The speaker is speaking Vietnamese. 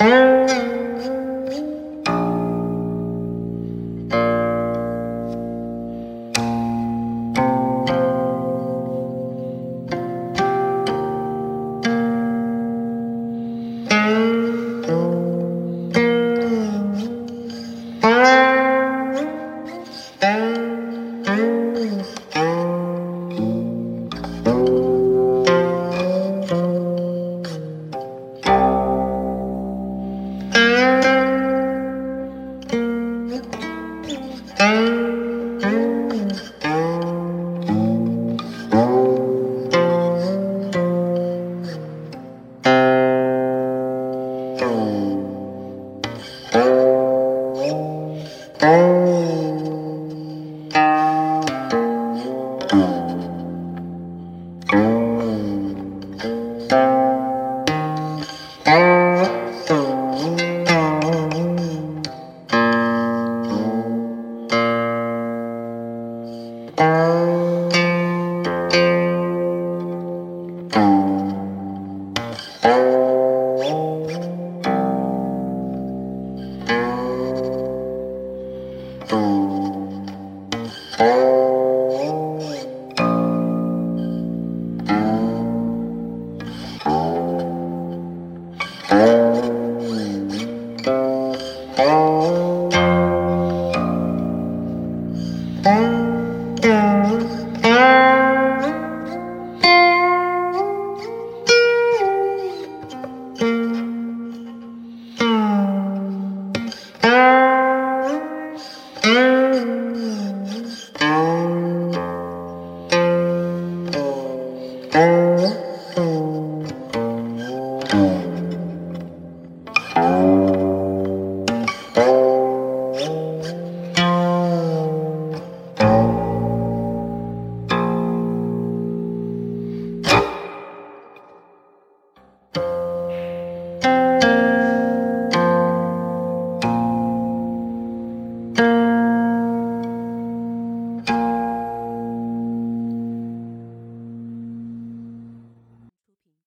Mm-hmm. Oh.